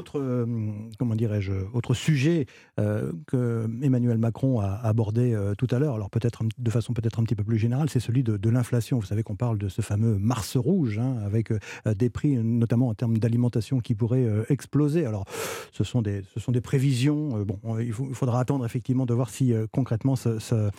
autre, euh, comment dirais-je, autre sujet euh, que Emmanuel Macron a abordé euh, tout à l'heure, alors peut-être de façon peut-être un petit peu plus générale, c'est celui de, l'inflation. Vous savez qu'on parle de ce fameux Mars rouge, hein, avec des prix, notamment en termes d'alimentation, qui pourraient exploser. Alors, ce sont des, ce sont des prévisions. bon, il, faudra attendre effectivement de voir si concrètement cela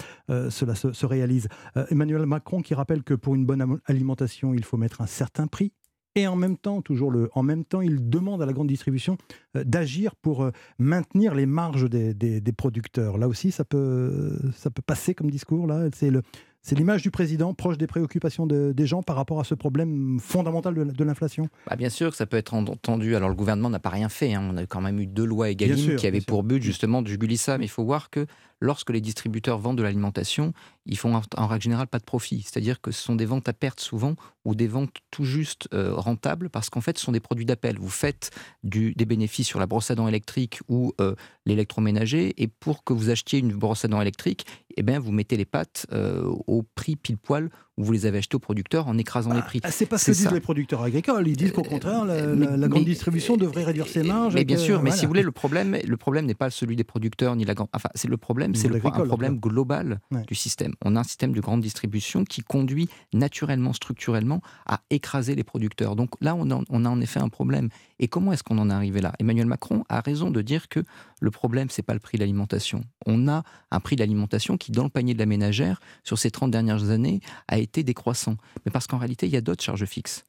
se, se réalise. Emmanuel Macron qui rappelle que pour une bonne alimentation, il faut mettre un certain prix et en même temps, toujours le, en même temps, il demande à la grande distribution euh, d'agir pour euh, maintenir les marges des, des, producteurs. Là aussi, ça peut, ça peut passer comme discours. Là, c'est le, c'est l'image du président proche des préoccupations des gens par rapport à ce problème fondamental de, l'inflation bah Bien sûr que ça peut être entendu. Alors le gouvernement n'a pas rien fait. Hein. On a quand même eu deux lois égales qui avaient pour but justement de juguler ça. Mais il faut voir que lorsque les distributeurs vendent de l'alimentation, ils font en règle générale pas de profit. C'est-à-dire que ce sont des ventes à perte souvent ou des ventes tout juste euh, rentables parce qu'en fait ce sont des produits d'appel. Vous faites des bénéfices sur la brosse à dents électrique ou euh, l'électroménager et pour que vous achetiez une brosse à dents électrique, eh bien, vous mettez les pattes euh, au prix pile poil où vous les avez achetés aux producteurs en écrasant les ah, prix. C'est pas ce que disent les producteurs agricoles. Ils disent qu'au contraire, la, grande distribution devrait réduire ses marges. Mais bien sûr, mais si vous voulez, le problème, le problème n'est pas celui des producteurs ni la grande. Enfin, c'est le problème, c'est un problème global du système. On a un système de grande distribution qui conduit naturellement, structurellement, à écraser les producteurs. Donc là, on a, on a en effet un problème. Et comment est-ce qu'on en est arrivé là? Emmanuel Macron a raison de dire que le problème, c'est pas le prix de l'alimentation. On a un prix de l'alimentation qui, dans le panier de la ménagère, sur ces 30 dernières années, a été décroissant. Mais parce qu'en réalité, il y a d'autres charges fixes.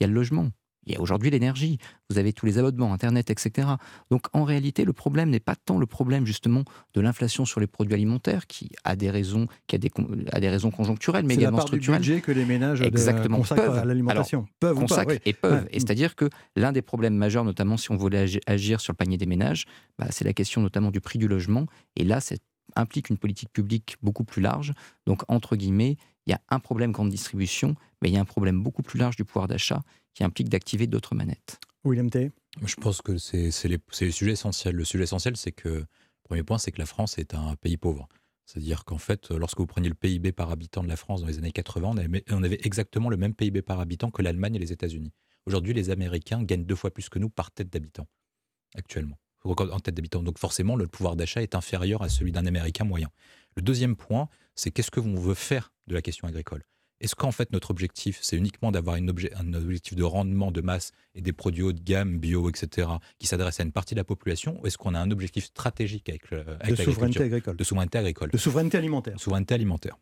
Il y a le logement, il y a aujourd'hui l'énergie, vous avez tous les abonnements, Internet, etc. Donc en réalité, le problème n'est pas tant le problème justement de l'inflation sur les produits alimentaires, qui a des raisons, qui a des, a des raisons conjoncturelles, mais également la part structurelles. Budget que les ménages Exactement. consacrent à l'alimentation. Peuvent ou pas, et peuvent. Et c'est-à-dire que l'un des problèmes majeurs, notamment si on voulait agir sur le panier des ménages, bah, c'est la question notamment du prix du logement. Et là, ça implique une politique publique beaucoup plus large. Donc, entre guillemets, il y a un problème grande distribution, mais il y a un problème beaucoup plus large du pouvoir d'achat qui implique d'activer d'autres manettes. William T. Je pense que c'est le sujet essentiel. Le sujet essentiel, c'est que, premier point, c'est que la France est un pays pauvre. C'est-à-dire qu'en fait, lorsque vous preniez le PIB par habitant de la France dans les années 80, on avait, exactement le même PIB par habitant que l'Allemagne et les États-Unis. Aujourd'hui, les Américains gagnent deux fois plus que nous par tête d'habitant, actuellement, en tête d'habitant. Donc forcément, le pouvoir d'achat est inférieur à celui d'un Américain moyen. Le deuxième point, c'est qu'est-ce que veut faire de la question agricole? Est-ce qu'en fait notre objectif, c'est uniquement d'avoir un objectif de rendement de masse et des produits haut de gamme, bio, etc., qui s'adressent à une partie de la population, ou est-ce qu'on a un objectif stratégique avec, le, de souveraineté agricole De souveraineté agricole. De souveraineté alimentaire. Souveraineté alimentaire.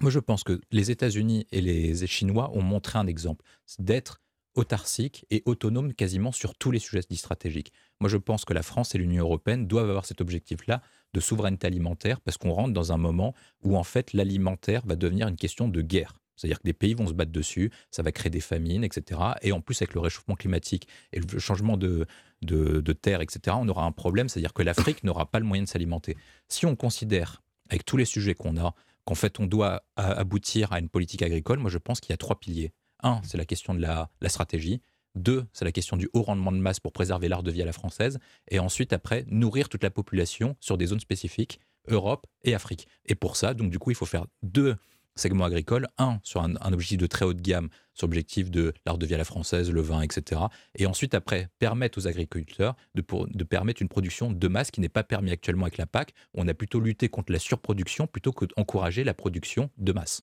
Moi, je pense que les États-Unis et les Chinois ont montré un exemple, d'être autarcique et autonome quasiment sur tous les sujets dits stratégiques. Moi, je pense que la France et l'Union européenne doivent avoir cet objectif-là de souveraineté alimentaire parce qu'on rentre dans un moment où en fait l'alimentaire va devenir une question de guerre. C'est-à-dire que des pays vont se battre dessus, ça va créer des famines, etc. Et en plus, avec le réchauffement climatique et le changement de, de, de terre, etc., on aura un problème, c'est-à-dire que l'Afrique n'aura pas le moyen de s'alimenter. Si on considère, avec tous les sujets qu'on a, qu'en fait on doit aboutir à une politique agricole, moi je pense qu'il y a trois piliers. Un, c'est la question de la, stratégie. Deux, c'est la question du haut rendement de masse pour préserver l'art de vie à la française. Et ensuite, après, nourrir toute la population sur des zones spécifiques, Europe et Afrique. Et pour ça, donc du coup, il faut faire deux segments agricoles. Un, sur un, objectif de très haut de gamme, sur l'objectif de l'art de vie à la française, le vin, etc. Et ensuite, après, permettre aux agriculteurs de, permettre une production de masse qui n'est pas permis actuellement avec la PAC. On a plutôt lutté contre la surproduction plutôt que d'encourager la production de masse.